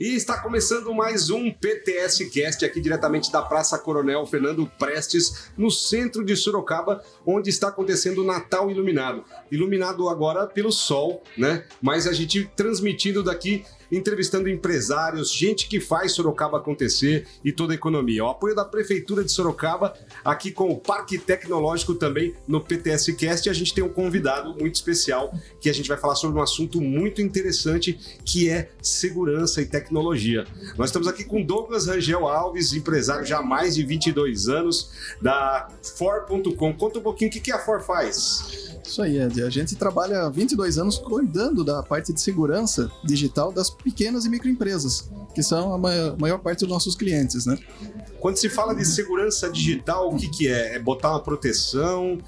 E está começando mais um PTS Cast aqui diretamente da Praça Coronel Fernando Prestes, no centro de Sorocaba, onde está acontecendo o Natal Iluminado. Iluminado agora pelo sol, né? Mas a gente transmitindo daqui entrevistando empresários, gente que faz Sorocaba acontecer e toda a economia. O apoio da Prefeitura de Sorocaba, aqui com o Parque Tecnológico também no PTS Cast, a gente tem um convidado muito especial que a gente vai falar sobre um assunto muito interessante que é segurança e tecnologia. Nós estamos aqui com Douglas Rangel Alves, empresário já há mais de 22 anos da For.com. Conta um pouquinho o que a For faz. Isso aí, Ed. A gente trabalha há 22 anos cuidando da parte de segurança digital das pequenas e microempresas, que são a maior, maior parte dos nossos clientes, né? Quando se fala de segurança digital, o que, que é? É botar uma proteção?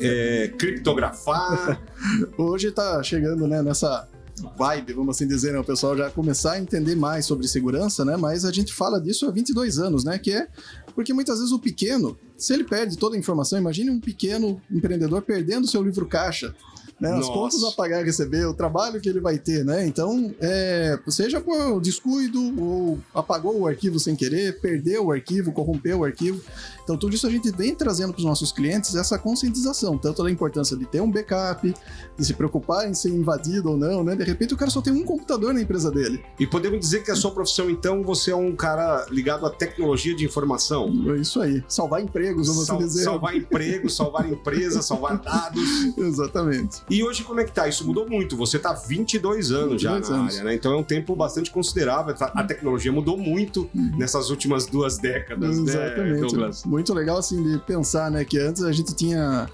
É criptografar? Hoje está chegando né, nessa vibe, vamos assim dizer, né? o pessoal já começar a entender mais sobre segurança, né? Mas a gente fala disso há 22 anos, né? Que é porque muitas vezes o pequeno, se ele perde toda a informação, imagine um pequeno empreendedor perdendo seu livro caixa né? As contas a pagar e receber, o trabalho que ele vai ter, né? Então, é, seja por descuido ou apagou o arquivo sem querer, perdeu o arquivo, corrompeu o arquivo. Então, tudo isso a gente vem trazendo para os nossos clientes essa conscientização, tanto da importância de ter um backup, de se preocupar em ser invadido ou não, né? De repente o cara só tem um computador na empresa dele. E podemos dizer que a sua profissão, então, você é um cara ligado à tecnologia de informação. É isso aí. Salvar empregos, vamos Sal dizer. Salvar empregos, salvar empresas, salvar dados. Exatamente. E hoje como é que tá? Isso mudou muito. Você tá 22 anos 22 já na anos. área, né? Então é um tempo bastante considerável. A tecnologia mudou muito uhum. nessas últimas duas décadas, né, Exatamente. né? Muito legal, assim, de pensar, né, que antes a gente tinha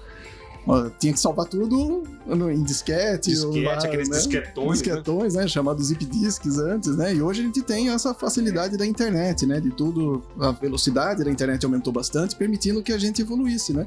tinha que salvar tudo em disquete. Disquete, lá, aqueles né? disquetões. Né? Disquetões, né? né? Chamados zip disks antes, né? E hoje a gente tem essa facilidade da internet, né? De tudo, a velocidade da internet aumentou bastante, permitindo que a gente evoluísse, né?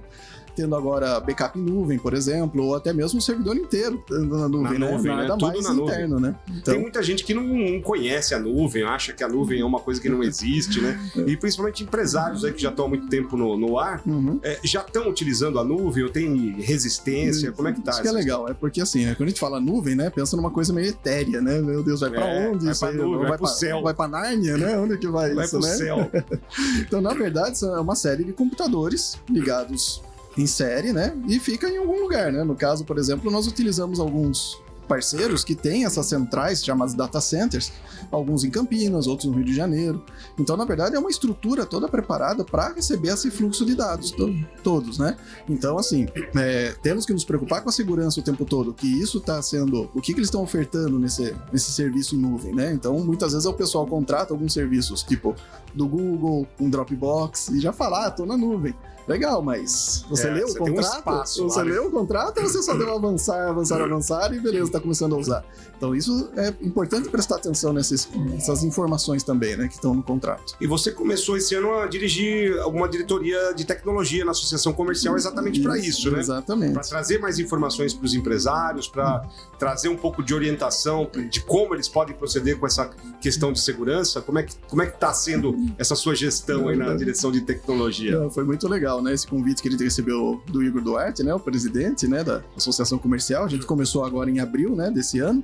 Tendo agora backup em nuvem, por exemplo, ou até mesmo o servidor inteiro na nuvem, na né? nuvem Nada né? mais na interno, nuvem. né? Então... Tem muita gente que não conhece a nuvem, acha que a nuvem é uma coisa que não existe, né? E principalmente empresários aí que já estão há muito tempo no, no ar, uhum. é, já estão utilizando a nuvem ou tem resistência? Como é que tá? Isso que é legal, é porque assim, né, quando a gente fala nuvem, né, pensa numa coisa meio etérea, né? Meu Deus, vai pra é, onde? Vai pra nuvem, vai, vai pro céu. Vai pra Nárnia, né? Onde que vai, vai isso, pro né? céu. então, na verdade, é uma série de computadores ligados em série, né? E fica em algum lugar, né? No caso, por exemplo, nós utilizamos alguns parceiros que têm essas centrais chamadas data centers, alguns em Campinas, outros no Rio de Janeiro. Então, na verdade, é uma estrutura toda preparada para receber esse fluxo de dados to todos, né? Então, assim, é, temos que nos preocupar com a segurança o tempo todo, que isso está sendo, o que, que eles estão ofertando nesse, nesse serviço em nuvem, né? Então, muitas vezes o pessoal contrata alguns serviços, tipo do Google, um Dropbox, e já fala, ah, tô na nuvem. Legal, mas você é, leu o contrato? Um você lá, leu o contrato ou você só deu avançar, avançar, avançar e beleza, tá começando a usar? Então isso é importante prestar atenção nessas, nessas informações também, né, que estão no contrato. E você começou esse ano a dirigir alguma diretoria de tecnologia na Associação Comercial exatamente para isso, né? Exatamente. Para trazer mais informações para os empresários, para trazer um pouco de orientação de como eles podem proceder com essa questão de segurança. Como é que como é que está sendo essa sua gestão aí na direção de tecnologia? Foi muito legal legal, né? Esse convite que ele recebeu do Igor Duarte, né? O presidente, né? Da Associação Comercial. A gente começou agora em abril, né? Desse ano.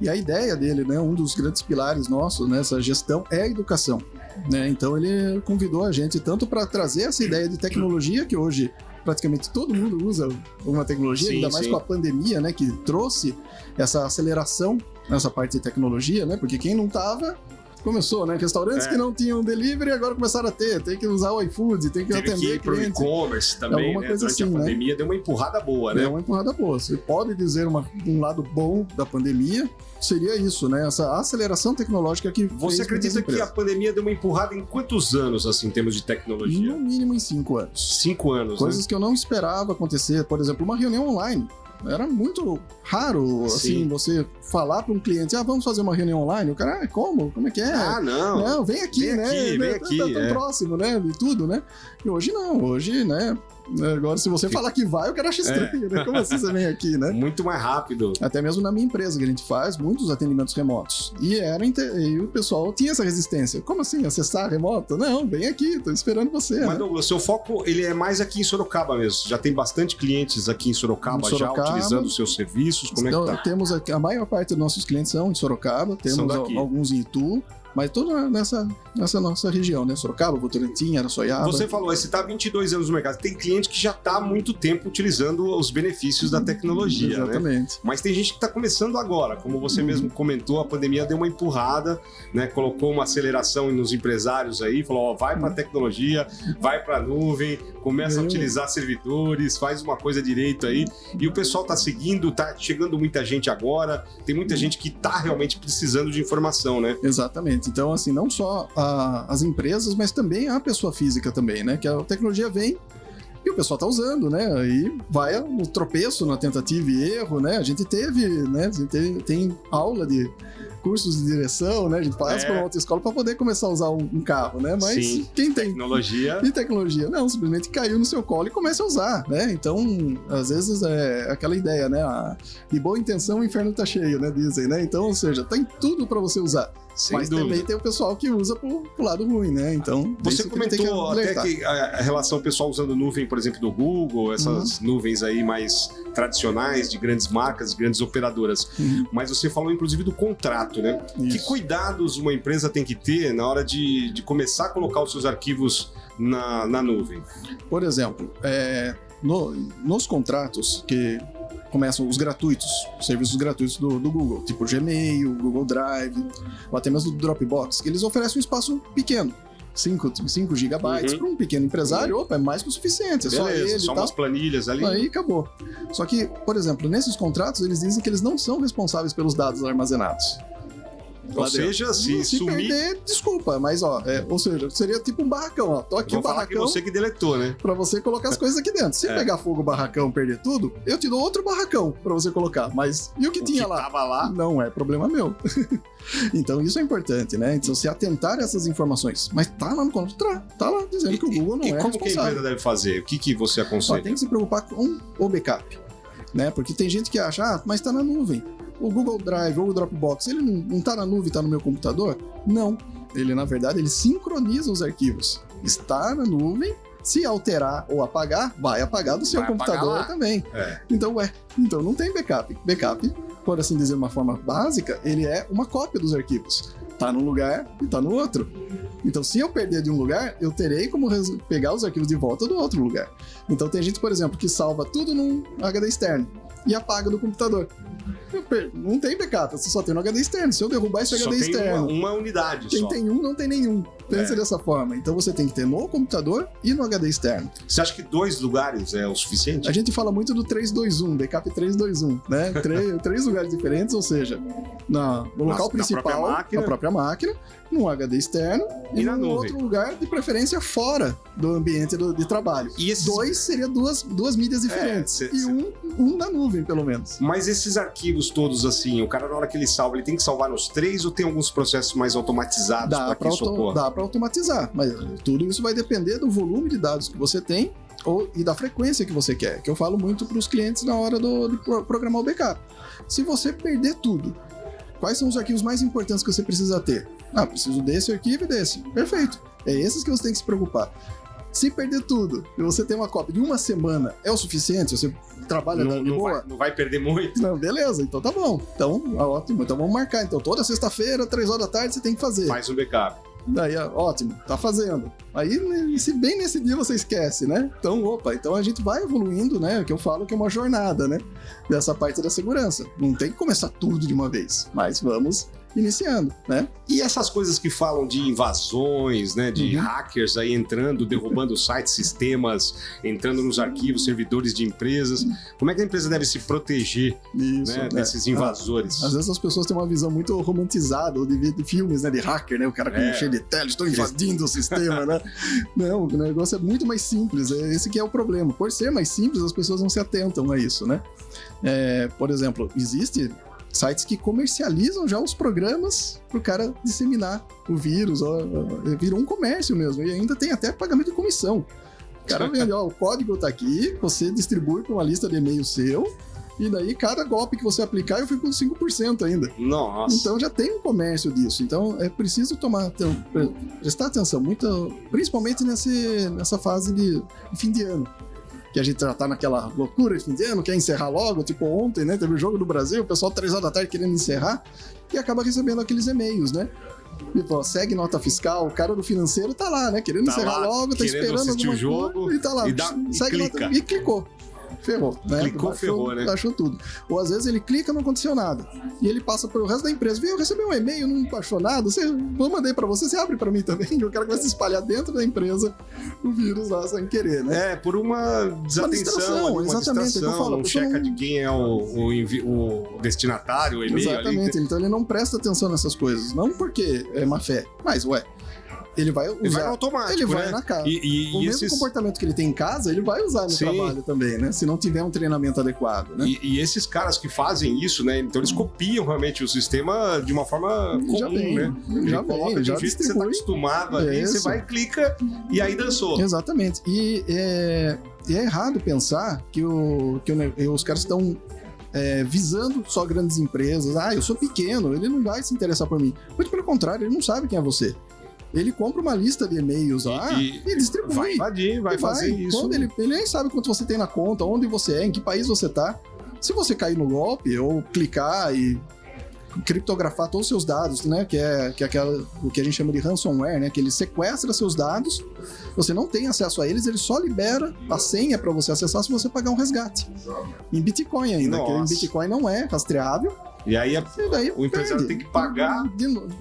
E a ideia dele, né? Um dos grandes pilares nossos nessa gestão é a educação. Né? Então ele convidou a gente tanto para trazer essa ideia de tecnologia que hoje praticamente todo mundo usa uma tecnologia, sim, ainda mais sim. com a pandemia, né, que trouxe essa aceleração nessa parte de tecnologia, né? Porque quem não tava começou, né? Restaurantes é. que não tinham delivery agora começaram a ter. Tem que usar o iFood, tem que Teve atender que ir e-commerce também, Alguma né? Coisa Durante assim, a né? pandemia né? deu uma empurrada boa, né? Deu uma empurrada boa. Você pode dizer uma, um lado bom da pandemia, seria isso, né? Essa aceleração tecnológica que Você acredita que a pandemia deu uma empurrada em quantos anos, assim, em termos de tecnologia? No mínimo em cinco anos. Cinco anos, Coisas né? que eu não esperava acontecer. Por exemplo, uma reunião online. Era muito raro, assim, Sim. você falar para um cliente, ah, vamos fazer uma reunião online. O cara, ah, como? Como é que é? Ah, não. Não, vem aqui, vem né? Aqui, vem né? aqui, tá tão é. próximo, né? De tudo, né? E hoje não, hoje, né? Agora, se você falar que vai, o cara acha estranho, é. né? Como assim você vem aqui, né? Muito mais rápido. Até mesmo na minha empresa, que a gente faz muitos atendimentos remotos. E, era e o pessoal tinha essa resistência. Como assim, acessar remoto? Não, vem aqui, tô esperando você. Mas, né? Douglas, seu foco ele é mais aqui em Sorocaba mesmo. Já tem bastante clientes aqui em Sorocaba, em Sorocaba já utilizando os seus serviços. Como então, é que tá? Temos aqui, a maior parte dos nossos clientes são em Sorocaba, temos alguns em Itu, Mas tudo nessa, nessa nossa região, né? Sorocaba, Votorantim, Araçoiaba. Você falou, você está há 22 anos no mercado. Tem cliente que já está há muito tempo utilizando os benefícios da tecnologia, né? Exatamente. Né? Mas tem gente que está começando agora. Como você Uhum. mesmo comentou, a pandemia deu uma empurrada, né? Colocou uma aceleração nos empresários aí, falou, ó, vai para a tecnologia, vai para a nuvem, começa a Uhum. utilizar servidores, faz uma coisa direito aí. E o pessoal está seguindo, tá chegando muita gente agora. Tem muita gente que está realmente precisando de informação, né? Exatamente. Então, assim, não só a- as empresas, mas também a pessoa física também, né? Que a tecnologia vem e o pessoal tá usando, né? Aí vai no tropeço, na tentativa e erro, né? A gente teve, né? A gente tem, tem aula de cursos de direção, né? A gente passa É. por uma outra escola para poder começar a usar um, um carro, né? Mas Sim. quem tem Tecnologia. e tecnologia? Não, simplesmente caiu no seu colo e começa a usar, né? Então, às vezes é aquela ideia, né? A, de boa intenção o inferno tá cheio, né? Dizem, né? Então, ou seja, tem tudo para você usar. Sem Mas dúvida. também tem o pessoal que usa pro, pro lado ruim, né? Então, Você isso que comentou até que a, a relação pessoal usando nuvem, por exemplo, do Google, essas Uhum. nuvens aí mais tradicionais de grandes marcas, grandes operadoras. Uhum. Mas você falou inclusive do contrato, né? Que Isso. cuidados uma empresa tem que ter na hora de, de começar a colocar os seus arquivos na, na nuvem? Por exemplo, é, no- nos contratos que começam os gratuitos, os serviços gratuitos do, do Google, tipo Gmail, Google Drive, ou até mesmo do Dropbox, que eles oferecem um espaço pequeno. 5, 5 gigabytes Uhum. para um pequeno empresário, opa, é mais que o suficiente, é só Beleza, ele só tal. umas planilhas ali. Aí acabou. Só que, por exemplo, nesses contratos eles dizem que eles não são responsáveis pelos dados armazenados. Ou seja, se, se sumir, perder, desculpa, mas ó, é, ou seja, seria tipo um barracão, ó. Tô aqui vão o falar que barracão você que deletou, né? pra você colocar as coisas aqui dentro. Se É. pegar fogo o barracão, perder tudo, eu te dou outro barracão pra você colocar. Mas e o que O tinha que lá? tava lá, Não é problema meu. então isso é importante, né? Então se atentar a essas informações. Mas tá lá no contrato, tá lá dizendo que o Google não e é como que a responsável. empresa deve fazer? O que, que você Ó, aconselha? tem que se preocupar com o backup, né? Porque tem gente que acha, ah, mas tá na nuvem. O Google Drive ou o Dropbox, ele não, não tá na nuvem, tá no meu computador? Não. Ele, na verdade, ele sincroniza os arquivos. Está na nuvem, se alterar ou apagar, vai apagar do seu Vai computador também. É. Então, ué, então não tem backup. Backup, por assim dizer, de uma forma básica, ele é uma cópia dos arquivos. Tá num lugar e tá no outro. Então, se eu perder de um lugar, eu terei como pegar os arquivos de volta do outro lugar. Então, tem gente, por exemplo, que salva tudo num HD externo e apaga no computador. Não tem backup, você só tem no HD externo. Se eu derrubar esse Só HD tem uma, externo, uma unidade quem só. tem um não tem nenhum. Pensa É. dessa forma. Então, você tem que ter no computador e no HD externo. Você acha que dois lugares é o suficiente? A gente fala muito do 321, backup 321, né? Três, três lugares diferentes, ou seja, na, no Na- local na principal, própria máquina. na própria máquina, num HD externo e, E na num nuvem. outro lugar, de preferência fora do ambiente do- de trabalho. E esses- Dois seria duas, duas mídias diferentes. cê- e cê- um, um na nuvem, pelo menos. Mas esses arquivos todos, assim, o cara na hora que ele salva, ele tem que salvar nos três ou tem alguns processos mais automatizados para para que isso ocorra? dá pra automatizar, mas tudo isso vai depender do volume de dados que você tem ou, e da frequência que você quer, que eu falo muito para os clientes na hora do, de pro- programar o backup. Se você perder tudo, quais são os arquivos mais importantes que você precisa ter? Ah, preciso desse arquivo e desse. Perfeito. É esses que você tem que se preocupar. Se perder tudo e você tem uma cópia de uma semana, é o suficiente? Você trabalha Não, de não boa? vai, não vai perder muito. Não, beleza, então tá bom. Então, ótimo. Então vamos marcar. Então toda sexta-feira, três horas da tarde, você tem que fazer. Faz um backup. Daí, ó, ótimo, tá fazendo. Aí, né, se bem nesse dia você esquece, né? Então, opa, então a gente vai evoluindo, né? Que eu falo que é uma jornada, né? Dessa parte da segurança. Não tem que começar tudo de uma vez, mas vamos iniciando, né? E essas coisas que falam de invasões, né, de Uhum. hackers aí entrando, derrubando sites, sistemas, entrando nos arquivos, servidores de empresas, como é que a empresa deve se proteger Isso, né, né? desses invasores? Ah, Às vezes as pessoas têm uma visão muito romantizada de, de filmes, né? De hacker, né? O cara com É. cheio de tela, estou invadindo o sistema, né? Não, o negócio é muito mais simples. é Esse que é o problema. Por ser mais simples, as pessoas não se atentam a isso, né? É, por exemplo, existe sites que comercializam já os programas para o cara disseminar o vírus. Ó, virou um comércio mesmo. E ainda tem até pagamento de comissão. O cara vende, ó, o código tá aqui, você distribui para uma lista de e-mail seu, e daí cada golpe que você aplicar eu fico com 5% ainda. Nossa. Então já tem um comércio disso. Então é preciso tomar prestar atenção, muito, principalmente nesse, nessa fase de fim de ano. Que a gente já tá naquela loucura de fim de ano, quer encerrar logo, tipo ontem, né? Teve o jogo do Brasil, o pessoal três horas da tarde querendo encerrar, e acaba recebendo aqueles e-mails, né? Tipo, segue nota fiscal, o cara do financeiro tá lá, né? Querendo Tá encerrar lá, logo, tá esperando alguma o jogo coisa, e tá lá. e dá- e segue clica. nota e clicou. Ferrou, né? Clicou, Baixou- ferrou, né? Baixou tudo. Ou às vezes ele clica não aconteceu nada. E ele passa pelo resto da empresa. Viu, eu recebi um e-mail, não baixou nada. Você, eu mandei pra você, você abre pra mim também. Eu quero que vai se espalhar dentro da empresa o vírus lá sem querer, né? É, por uma desatenção, distração, ali, uma exatamente, o que eu distração, falo, não pessoa checa não- de quem é o, o, o destinatário, o e-mail ali. Exatamente. Então ele não presta atenção nessas coisas. Não porque é má fé. Mas, ué, ele vai usar. Ele vai automático, ele vai né? na cara. E, e- o e mesmo esses, comportamento que ele tem em casa, ele vai usar no Sim. trabalho também, né? Se não tiver um treinamento adequado, né? e, e esses caras que fazem isso, né? Então eles copiam realmente o sistema de uma forma comum, já vem, né? já coloca vem, já jeito que você tá acostumado ali, Isso. você vai, clica e aí dançou. Exatamente. E é, é errado pensar que, o, que o os caras estão é, visando só grandes empresas. Ah, eu sou pequeno, ele não vai se interessar por mim. Muito pelo contrário, ele não sabe quem é você. Ele compra uma lista de e-mails lá E- e, distribui. Vai invadir, vai E fazer isso. Quando ele, ele nem sabe quanto você tem na conta, onde você é, em que país você tá. Se você cair no golpe ou clicar e criptografar todos os seus dados, né? Que é, que é aquela, o que a gente chama de ransomware, né? Que ele sequestra seus dados, você não tem acesso a eles, ele só libera a senha para você acessar se você pagar um resgate. Em Bitcoin ainda, que em Nossa. Bitcoin não é rastreável, E aí a- e daí o empresário perde. tem que pagar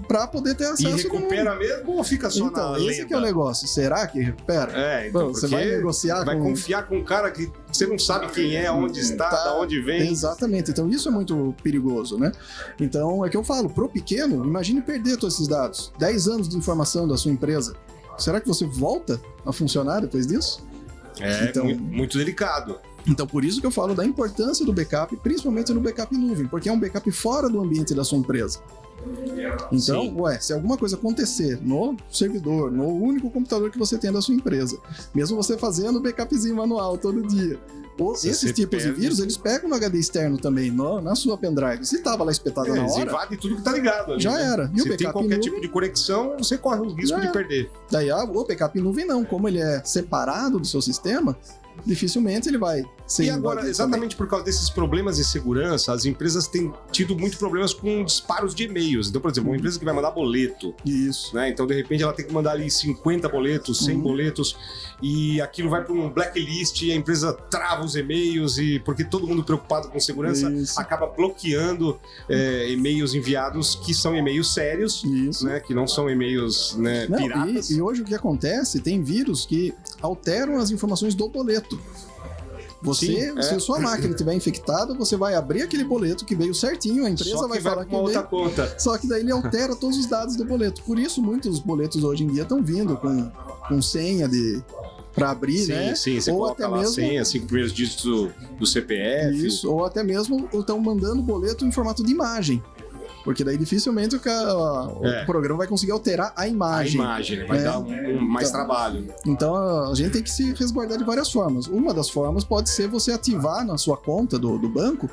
para poder ter e acesso novo. recupera mesmo ou fica só Então, na esse lenda? que é o negócio. Será que recupera? É, então, Pô, você vai negociar vai com confiar com um cara que você não sabe quem é, onde está, Tá. da onde vem. Exatamente. Então isso é muito perigoso, né? Então é que eu falo, pro pequeno, imagine perder todos esses dados. 10 anos de informação da sua empresa. Será que você volta a funcionar depois disso? É Então- mu- muito delicado. Então por isso que eu falo da importância do backup, principalmente no backup em nuvem, porque é um backup fora do ambiente da sua empresa. Então, Sim. ué, se alguma coisa acontecer no servidor, no único computador que você tem da sua empresa, mesmo você fazendo backupzinho manual todo dia, Se esses tipos perde- de vírus, eles pegam no HD externo também, no- na sua pendrive. Se tava lá espetado É, na hora, invadem tudo que tá ligado ali. Já né? era. E o Se tem backup qualquer em tipo nuvem? de conexão, você corre o risco de perder. daí ah, o backup em nuvem não, como ele é separado do seu sistema, dificilmente ele vai ser E agora, exatamente por causa desses problemas de segurança, as empresas têm tido muito problemas com disparos de e-mails. Então, por exemplo, uma Uhum. empresa que vai mandar boleto, também. Isso. né? Então, de repente, ela tem que mandar ali 50 boletos, 100 Uhum. boletos, e aquilo vai para um blacklist e a empresa trava os e-mails, e porque todo mundo preocupado com segurança Isso. acaba bloqueando é, e-mails enviados que são e-mails sérios, Isso. né? Que não são e-mails né, Não, piratas. e, e hoje o que acontece, tem vírus que alteram as informações do boleto. Você, Sim, é. se a sua máquina estiver infectada, você vai abrir aquele boleto que veio certinho, a empresa vai vai falar que uma outra veio, conta. só que daí ele altera todos os dados do boleto. Por isso muitos boletos hoje em dia estão vindo com, com senha de para abrir, Sim, né? sim, você Ou até mesmo- senha, cinco primeiros dígitos do, do CPF. Isso, ou até mesmo estão mandando boleto em formato de imagem. Porque daí dificilmente o, ca- o É. programa vai conseguir alterar a A imagem. imagem, né? vai É. dar um mais Então, trabalho. Então a gente tem que se resguardar de várias formas. Uma das formas pode ser você ativar na sua conta do, do banco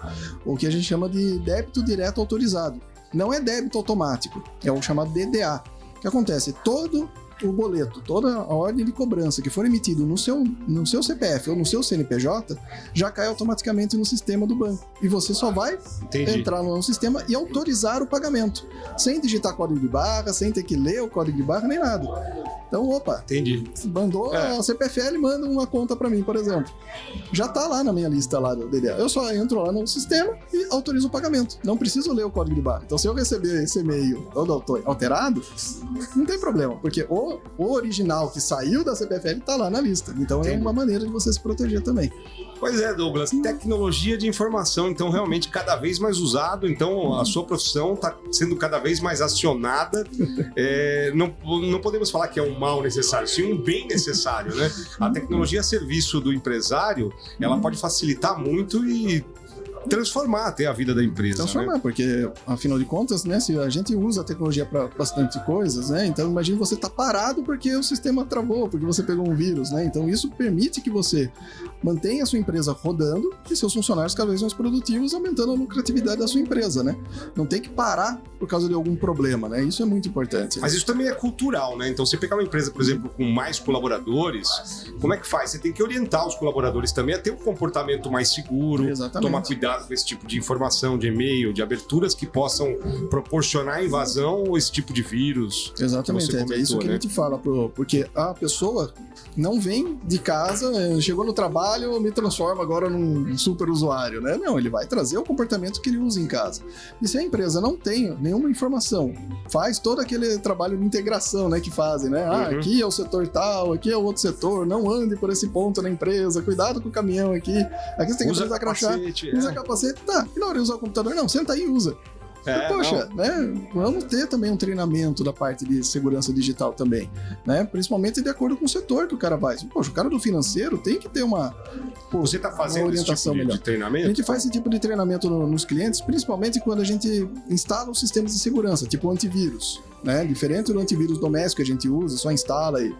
o que a gente chama de débito direto autorizado. Não é débito automático, é o chamado DDA. O que acontece? Todo o boleto, toda a ordem de cobrança que for emitido no seu, no seu CPF ou no seu CNPJ já cai automaticamente no sistema do banco. E você só vai Entendi. entrar no sistema e autorizar o pagamento, sem digitar código de barra, sem ter que ler o código de barra, nem nada. Então, opa, Entendi. mandou É. a CPFL, manda uma conta pra mim, por exemplo. Já tá lá na minha lista lá do DDA. Eu só entro lá no sistema e autorizo o pagamento. Não preciso ler o código de barra. Então, se eu receber esse e-mail todo alterado, não tem problema, porque o, o original que saiu da CPFL tá lá na lista. Então, é Entendi. uma maneira de você se proteger também. Pois é, Douglas, tecnologia de informação, então realmente cada vez mais usado, então a sua profissão está sendo cada vez mais acionada. É, não, não podemos falar que é um mal necessário, sim um bem necessário, né? A tecnologia a serviço do empresário, ela pode facilitar muito e transformar até a vida da empresa. né? transformar, porque afinal de contas, né, se a gente usa a tecnologia para bastante coisas, né, então imagine você tá parado porque o sistema travou, porque você pegou um vírus, né, então isso permite que você mantenha a sua empresa rodando e seus funcionários cada vez mais produtivos, aumentando a lucratividade da sua empresa, né, não tem que parar por causa de algum problema, né, isso é muito importante. Mas isso também é cultural, né? Então, você pegar uma empresa, por exemplo, com mais colaboradores, como é que faz? Você tem que orientar os colaboradores também a ter um comportamento mais seguro, Exatamente. tomar cuidado cuidado com esse tipo de informação, de e-mail, de aberturas que possam proporcionar invasão ou esse tipo de vírus. Exatamente, é, é comentou, isso que né? a gente fala, porque a pessoa não vem de casa, eh, chegou no trabalho, me transforma agora num super usuário, né? Não, ele vai trazer o comportamento que ele usa em casa. E se a empresa não tem nenhuma informação, faz todo aquele trabalho de integração, né, que fazem, né? Ah, Uhum. aqui é o setor tal, aqui é o outro setor, não ande por esse ponto na empresa, cuidado com o caminhão aqui, aqui você tem que Usa usar crachá. capacete. Usa é. Capacete, tá. E na hora de usar o computador, não, senta aí e usa. É, Poxa, né? Vamos ter também um treinamento da parte de segurança digital também, né? Principalmente de acordo com o setor que o cara vai. Poxa, o cara do financeiro tem que ter uma. pô, Você está fazendo esse orientação tipo de, melhor. de treinamento? A gente faz esse tipo de treinamento no- nos clientes, principalmente quando a gente instala os sistemas de segurança, tipo antivírus, né? Diferente do antivírus doméstico que a gente usa, só instala e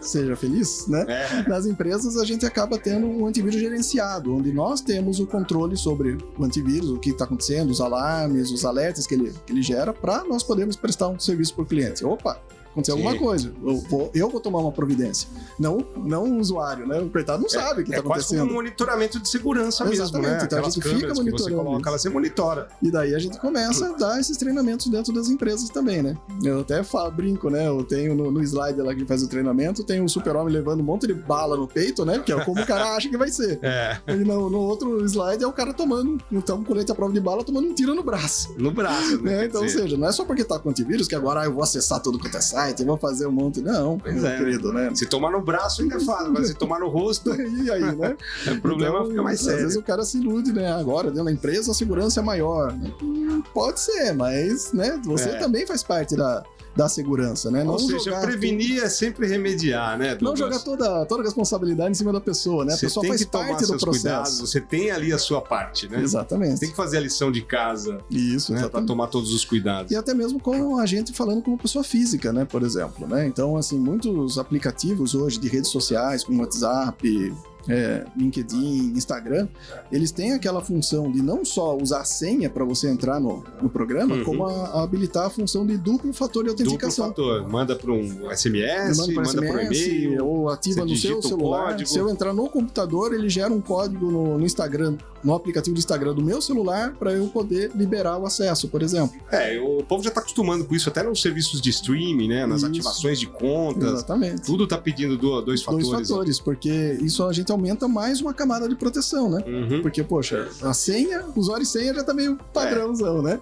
seja feliz, né? É. Nas empresas, a gente acaba tendo um antivírus gerenciado, onde nós temos o controle sobre o antivírus, o que está acontecendo, os alarmes, os alertas que ele, que ele gera, para nós podermos prestar um serviço para o cliente. Opa, aconteceu Sim. alguma coisa, eu vou, eu vou tomar uma providência. Não, não o usuário, né? O coitado não sabe o que É está quase como um acontecendo. monitoramento de segurança mesmo, Exatamente, né? então a Aquelas gente fica que você monitorando coloca, ela você monitora. E daí a gente começa a dar esses treinamentos dentro das empresas também, né? Eu até falo, brinco, né? Eu tenho no, no slide lá que faz o treinamento, tem o super-homem levando um monte de bala no peito, né? Que é como o cara acha que vai ser. É, E no, no outro slide é o cara tomando, então, um colete à prova de bala, tomando um tiro no braço. no braço, né? Né? Então, ou seja, não é só porque tá com antivírus que agora ah, eu vou acessar tudo quanto é site, eu vou fazer um monte. Não, Pois meu é. querido, né? se tomar no braço ainda fácil, mas se tomar no rosto, E aí, né? o problema Então, fica mais Às vezes sério. o cara se ilude, né? Agora, dentro da empresa, a segurança é maior. Hum, Pode ser, mas, né? Você É. também faz parte da, da segurança, né? Não Ou seja, prevenir é sempre remediar, né, tudo- Não Douglas? jogar toda, toda a responsabilidade em cima da pessoa, né? A Você pessoa faz parte do processo. cuidados, você tem ali a sua parte, né? Exatamente. Tem que fazer a lição de casa, Isso, né, para tomar todos os cuidados. E até mesmo com a gente falando como pessoa física, né? Por exemplo, né? Então, assim, muitos aplicativos hoje de redes sociais, como WhatsApp, é, LinkedIn, Instagram, eles têm aquela função de não só usar a senha para você entrar no, no programa, Uhum. como a, a habilitar a função de duplo fator de Duplo autentificação. fator. Manda para um SMS, Manda por SMS, e-mail. ou ativa no seu celular. Se eu entrar no computador, ele gera um código no, no Instagram, no aplicativo do Instagram do meu celular, para eu poder liberar o acesso, por exemplo. É, o povo já tá acostumando com isso, até nos serviços de streaming, né? Nas Isso. ativações de contas. Exatamente. Tudo tá pedindo do- dois fatores. Dois fatores, porque isso a gente aumenta mais uma camada de proteção, né? Uhum. Porque, poxa, a senha, usuário e senha já tá meio padrãozão, né?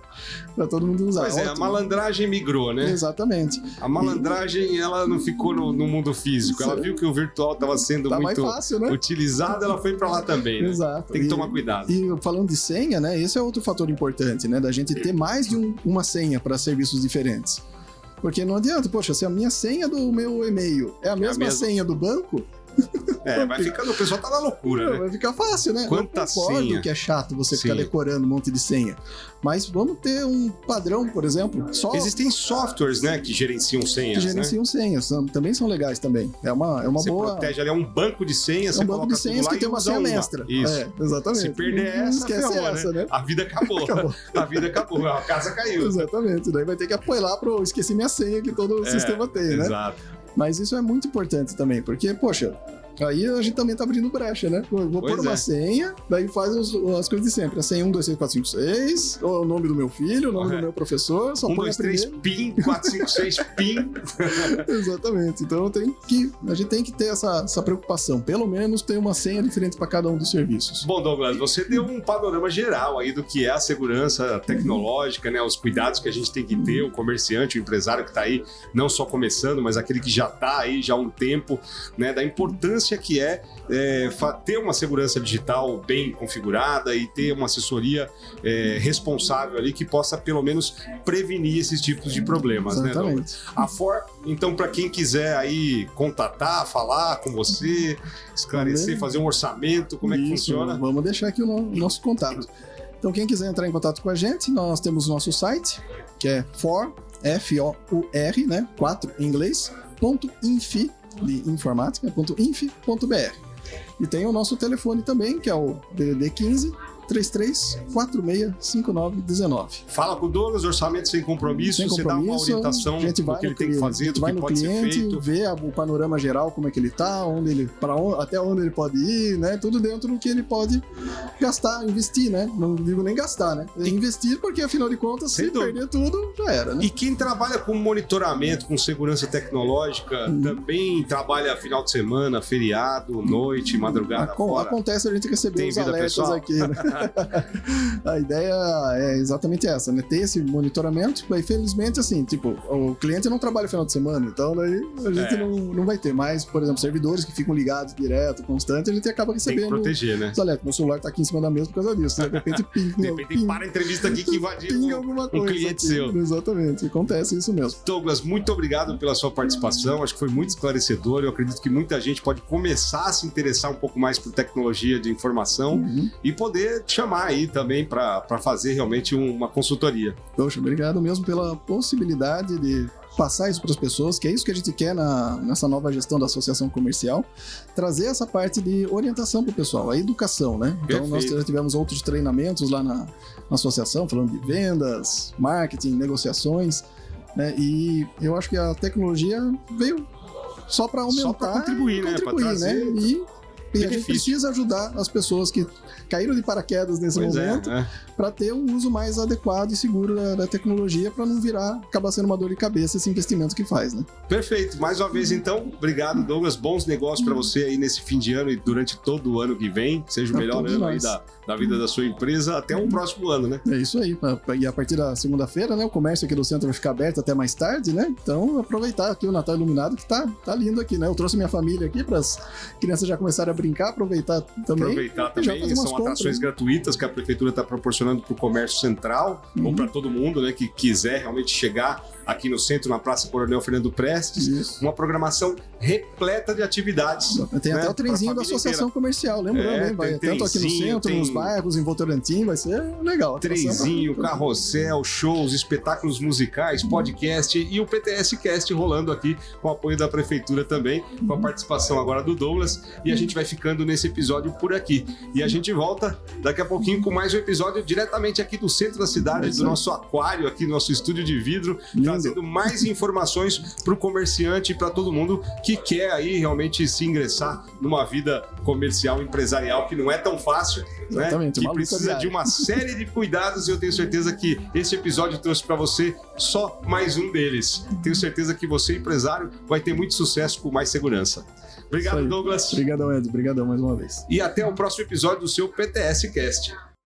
Pra todo mundo usar. Pois é, a Ótimo. malandragem migrou, né? Exatamente. A malandragem, ela não ficou no, no mundo físico. Ela Sim. viu que o virtual tava sendo Tá muito fácil, né? utilizado, ela foi pra lá também, né? Exato. Tem que E- tomar cuidado. E falando de senha, né? Esse é outro fator importante, né? Da gente ter mais de um- uma senha para serviços diferentes. Porque não adianta, poxa, se a minha senha do meu e-mail é a mesma mesma. senha do banco, É, vai ficando, o pessoal tá na loucura, né? vai ficar fácil, né? Quanta Eu concordo senha. que é chato você ficar Sim. decorando um monte de senha. Mas vamos ter um padrão, por exemplo, só Existem softwares, né, que gerenciam que senhas, né? gerenciam senhas. são- também são legais também. É uma, é uma Você boa. protege ali, é um banco de senhas, É um banco de senhas que tem uma senha mestra. Isso. É, exatamente. Se perder essa, esquece ferrou, essa, né? A vida acabou. Acabou. A vida acabou, a casa caiu. Exatamente. Daí vai ter que apoiar pro esqueci minha senha que todo É, sistema tem, né? Exato. Mas isso é muito importante também, porque, poxa, aí a gente também tá abrindo brecha, né? Vou vou Pois pôr uma é. senha, daí faz os- as coisas de sempre. A senha 1, 2, 3, 4, 5, 6, o nome do meu filho, o nome É. do meu professor, só Um, põe dois, a três, primeira. PIN, quatro, cinco, seis, PIN. Exatamente. Então tem que, a gente tem que ter essa, essa preocupação. Pelo menos ter uma senha diferente para cada um dos serviços. Bom, Douglas, você deu um panorama geral aí do que é a segurança tecnológica, né? Os cuidados que a gente tem que ter, o comerciante, o empresário que está aí, não só começando, mas aquele que já está aí já há um tempo, né? Da importância que é, é, ter uma segurança digital bem configurada e ter uma assessoria é, responsável ali que possa pelo menos prevenir esses tipos de problemas, né? Exatamente. A For, então, para quem quiser aí contatar, falar com você, esclarecer, fazer um orçamento, como é que Isso, funciona? Vamos deixar aqui o no- nosso contato. Então, quem quiser entrar em contato com a gente, nós temos o nosso site, que é for, F-O-U-R, né? 4 em inglês, ponto infi, de informática, ponto infi.br. E tem o nosso telefone também, que é o DDD 15 33465919. Fala com o Douglas, orçamento sem compromisso, Sem você dá uma compromisso, orientação do que ele tem que fazer, do que pode ser cliente, feito. vê o panorama geral, como é que ele tá, onde ele, para até onde ele pode ir, né? Tudo dentro do que ele pode gastar, investir, né? Não digo nem gastar, né? É investir porque afinal de contas, se dúvida. perder tudo, já era, né? E quem trabalha com monitoramento, com segurança tecnológica, Uhum. também trabalha final de semana, feriado, noite, madrugada fora. Acontece a gente receber Tem os alertas pessoal? aqui, né? a ideia é exatamente essa, né? Ter esse monitoramento, mas infelizmente, assim, tipo, o cliente não trabalha final de semana, então daí a gente É. não, não vai ter. Mas, por exemplo, servidores que ficam ligados direto, constante, a gente acaba Tem que recebendo proteger, né? os alertas. Meu celular tá aqui em cima da mesa por causa disso, né? De repente pinga, De repente pinga, para a entrevista aqui que invadiu. alguma coisa. cliente aqui. seu. Exatamente, acontece isso mesmo. Douglas, muito obrigado pela sua participação. Acho que foi muito esclarecedor. Eu acredito que muita gente pode começar a se interessar um pouco mais por tecnologia de informação Uhum. e poder te chamar aí também para fazer realmente um- uma consultoria. Poxa, obrigado mesmo pela possibilidade de passar isso para as pessoas, que é isso que a gente quer na, nessa nova gestão da associação comercial, trazer essa parte de orientação para o pessoal, a educação, né? Então nós Perfeito. já tivemos outros treinamentos lá na, na associação, falando de vendas, marketing, negociações, né? E eu acho que a tecnologia veio só para aumentar, Só pra contribuir, e né? Contribuir, trazer né? E, e a gente precisa ajudar as pessoas que caíram de paraquedas nesse Pois é, momento é. para ter um uso mais adequado e seguro da, da tecnologia para não virar, acabar sendo uma dor de cabeça esse investimento que faz, né? Perfeito. Mais uma vez, então, obrigado, Douglas. Bons negócios para você aí nesse fim de ano e durante todo o ano que vem. Seja o melhor ano aí da, da vida da sua empresa até um próximo ano, né? É isso aí. E a partir da segunda-feira, né, o comércio aqui do centro vai ficar aberto até mais tarde, né? Então, aproveitar aqui o Natal Iluminado que tá, tá lindo aqui, né? Eu trouxe minha família aqui para as crianças já começarem a brincar, aproveitar também. Aproveitar também, são compras, atrações né? gratuitas que a prefeitura está proporcionando para o comércio central ou Uhum. para todo mundo né, que quiser realmente chegar aqui no centro, na Praça Coronel Fernando Prestes. Isso. Uma programação repleta de atividades. Tem né, até o trenzinho da associação comercial, lembrando, É, hein? Vai, tem tanto aqui no centro, tem- nos bairros, em Votorantim, vai ser legal. Pra- Trenzinho, carrossel, shows, espetáculos musicais, podcast e o PTS Cast rolando aqui com o apoio da prefeitura também, com a participação agora do Douglas. E a gente vai ficando nesse episódio por aqui. E a gente volta daqui a pouquinho com mais um episódio diretamente aqui do centro da cidade, do nosso aquário, aqui, nosso estúdio de vidro, Lindo. Trazendo mais informações para o comerciante e para todo mundo que quer aí realmente se ingressar numa vida comercial, empresarial, que não é tão fácil, né? Exatamente, Que precisa de uma série de cuidados e eu tenho certeza que esse episódio trouxe para você só mais um deles. Tenho certeza que você, empresário, vai ter muito sucesso com mais segurança. Obrigado. Douglas. Obrigadão, Ed. Obrigadão mais uma vez. E até o próximo episódio do seu PTS Cast.